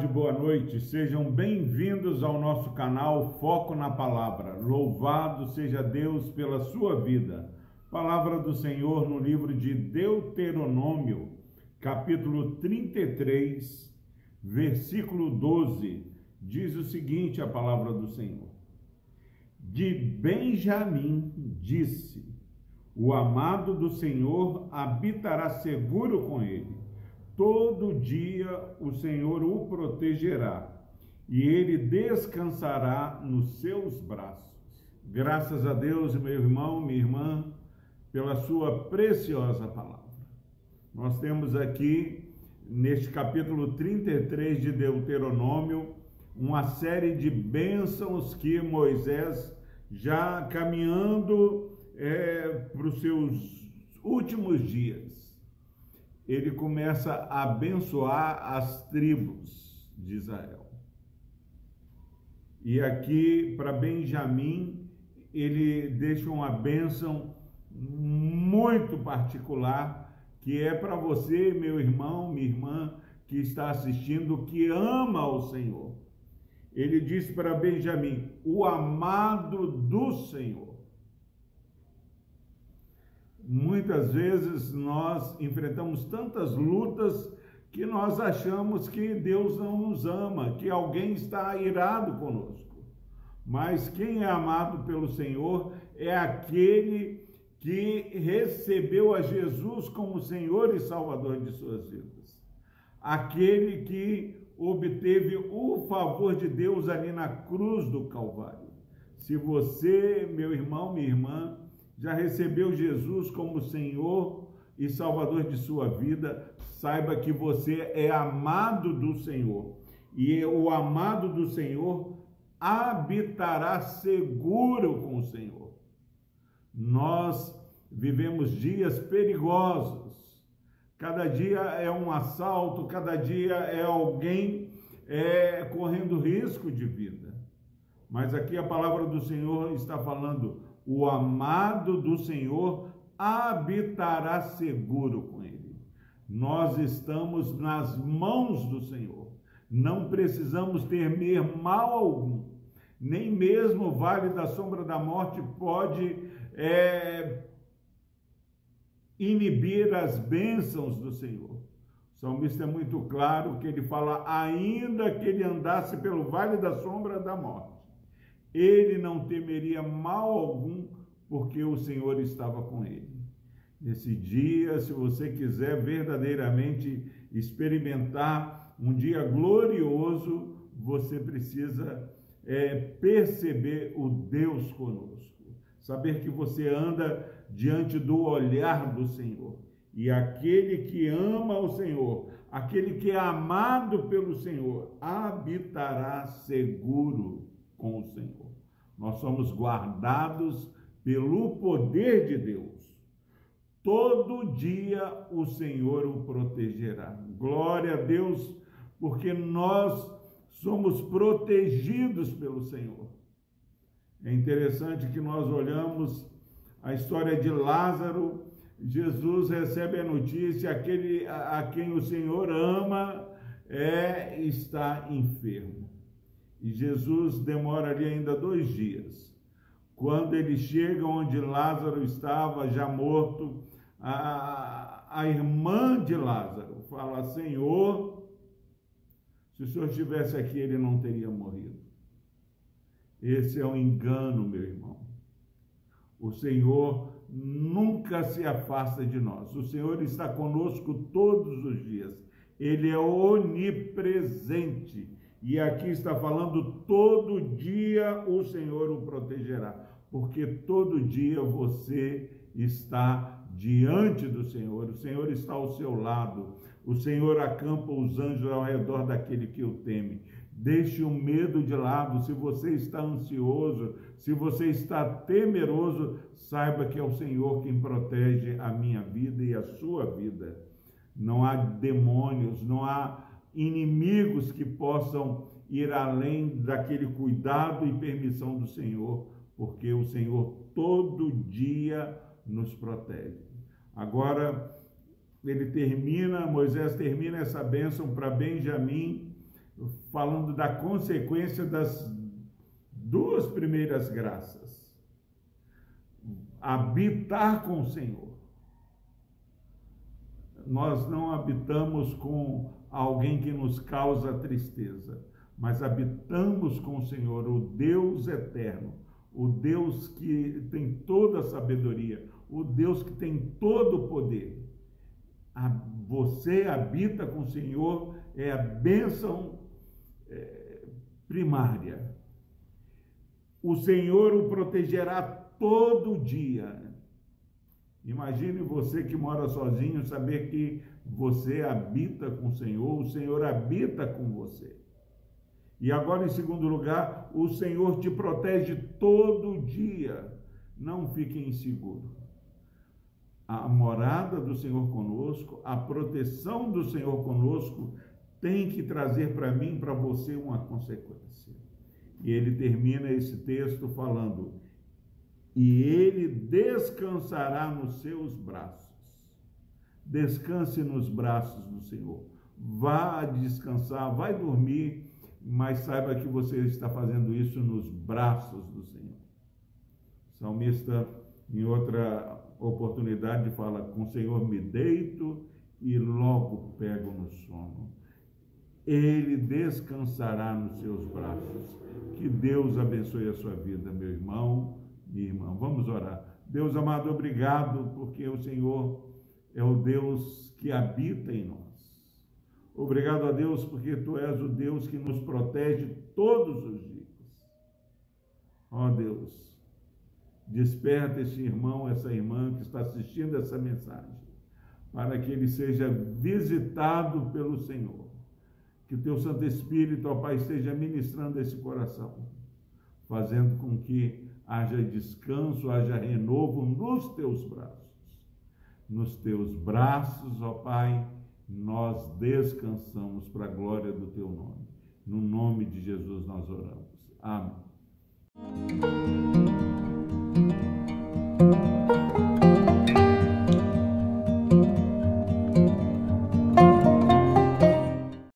tarde, boa noite. Sejam bem-vindos ao nosso canal Foco na Palavra. Louvado seja Deus pela sua vida. Palavra do Senhor no livro de Deuteronômio, capítulo 33, versículo 12. Diz o seguinte: a palavra do Senhor. De Benjamim disse: O amado do Senhor habitará seguro com ele todo dia o Senhor o protegerá e ele descansará nos seus braços. Graças a Deus, meu irmão, minha irmã, pela sua preciosa palavra. Nós temos aqui, neste capítulo 33 de Deuteronômio, uma série de bênçãos que Moisés, já caminhando é, para os seus últimos dias, ele começa a abençoar as tribos de Israel. E aqui, para Benjamim, ele deixa uma bênção muito particular, que é para você, meu irmão, minha irmã, que está assistindo, que ama o Senhor. Ele diz para Benjamim: o amado do Senhor. Muitas vezes nós enfrentamos tantas lutas que nós achamos que Deus não nos ama, que alguém está irado conosco. Mas quem é amado pelo Senhor é aquele que recebeu a Jesus como Senhor e Salvador de suas vidas. Aquele que obteve o favor de Deus ali na cruz do Calvário. Se você, meu irmão, minha irmã, já recebeu Jesus como Senhor e Salvador de sua vida, saiba que você é amado do Senhor. E o amado do Senhor habitará seguro com o Senhor. Nós vivemos dias perigosos. Cada dia é um assalto, cada dia é alguém é, correndo risco de vida. Mas aqui a palavra do Senhor está falando: o amado do Senhor habitará seguro com ele. Nós estamos nas mãos do Senhor. Não precisamos temer mal algum. Nem mesmo o vale da sombra da morte pode é, inibir as bênçãos do Senhor. O salmista é muito claro que ele fala: ainda que ele andasse pelo vale da sombra da morte ele não temeria mal algum, porque o Senhor estava com ele. Nesse dia, se você quiser verdadeiramente experimentar um dia glorioso, você precisa é, perceber o Deus conosco, saber que você anda diante do olhar do Senhor. E aquele que ama o Senhor, aquele que é amado pelo Senhor, habitará seguro com o Senhor. Nós somos guardados pelo poder de Deus. Todo dia o Senhor o protegerá. Glória a Deus, porque nós somos protegidos pelo Senhor. É interessante que nós olhamos a história de Lázaro. Jesus recebe a notícia: aquele a, quem o Senhor ama é está enfermo. E Jesus demora ali ainda dois dias. Quando ele chega onde Lázaro estava, já morto, a, a irmã de Lázaro fala: Senhor, se o senhor estivesse aqui, ele não teria morrido. Esse é um engano, meu irmão. O Senhor nunca se afasta de nós. O Senhor está conosco todos os dias. Ele é onipresente. E aqui está falando: todo dia o Senhor o protegerá, porque todo dia você está diante do Senhor, o Senhor está ao seu lado, o Senhor acampa os anjos ao redor daquele que o teme. Deixe o medo de lado. Se você está ansioso, se você está temeroso, saiba que é o Senhor quem protege a minha vida e a sua vida. Não há demônios, não há inimigos que possam ir além daquele cuidado e permissão do Senhor, porque o Senhor todo dia nos protege. Agora, ele termina, Moisés termina essa bênção para Benjamim, falando da consequência das duas primeiras graças. Habitar com o Senhor. Nós não habitamos com alguém que nos causa tristeza, mas habitamos com o Senhor, o Deus eterno, o Deus que tem toda a sabedoria, o Deus que tem todo o poder. Você habita com o Senhor, é a bênção é, primária. O Senhor o protegerá todo dia. Imagine você que mora sozinho saber que você habita com o Senhor, o Senhor habita com você. E agora, em segundo lugar, o Senhor te protege todo dia. Não fique inseguro. A morada do Senhor conosco, a proteção do Senhor conosco, tem que trazer para mim, para você, uma consequência. E ele termina esse texto falando: e ele descansará nos seus braços. Descanse nos braços do Senhor. Vá descansar, vai dormir, mas saiba que você está fazendo isso nos braços do Senhor. O salmista, em outra oportunidade, fala: Com o Senhor me deito e logo pego no sono. Ele descansará nos seus braços. Que Deus abençoe a sua vida, meu irmão minha irmã. Vamos orar. Deus amado, obrigado, porque o Senhor é o Deus que habita em nós. Obrigado a Deus, porque Tu és o Deus que nos protege todos os dias. Ó oh, Deus, desperta esse irmão, essa irmã que está assistindo essa mensagem, para que ele seja visitado pelo Senhor. Que Teu Santo Espírito, ó Pai, esteja ministrando esse coração, fazendo com que haja descanso, haja renovo nos teus braços. Nos teus braços, ó Pai, nós descansamos para a glória do teu nome. No nome de Jesus nós oramos. Amém.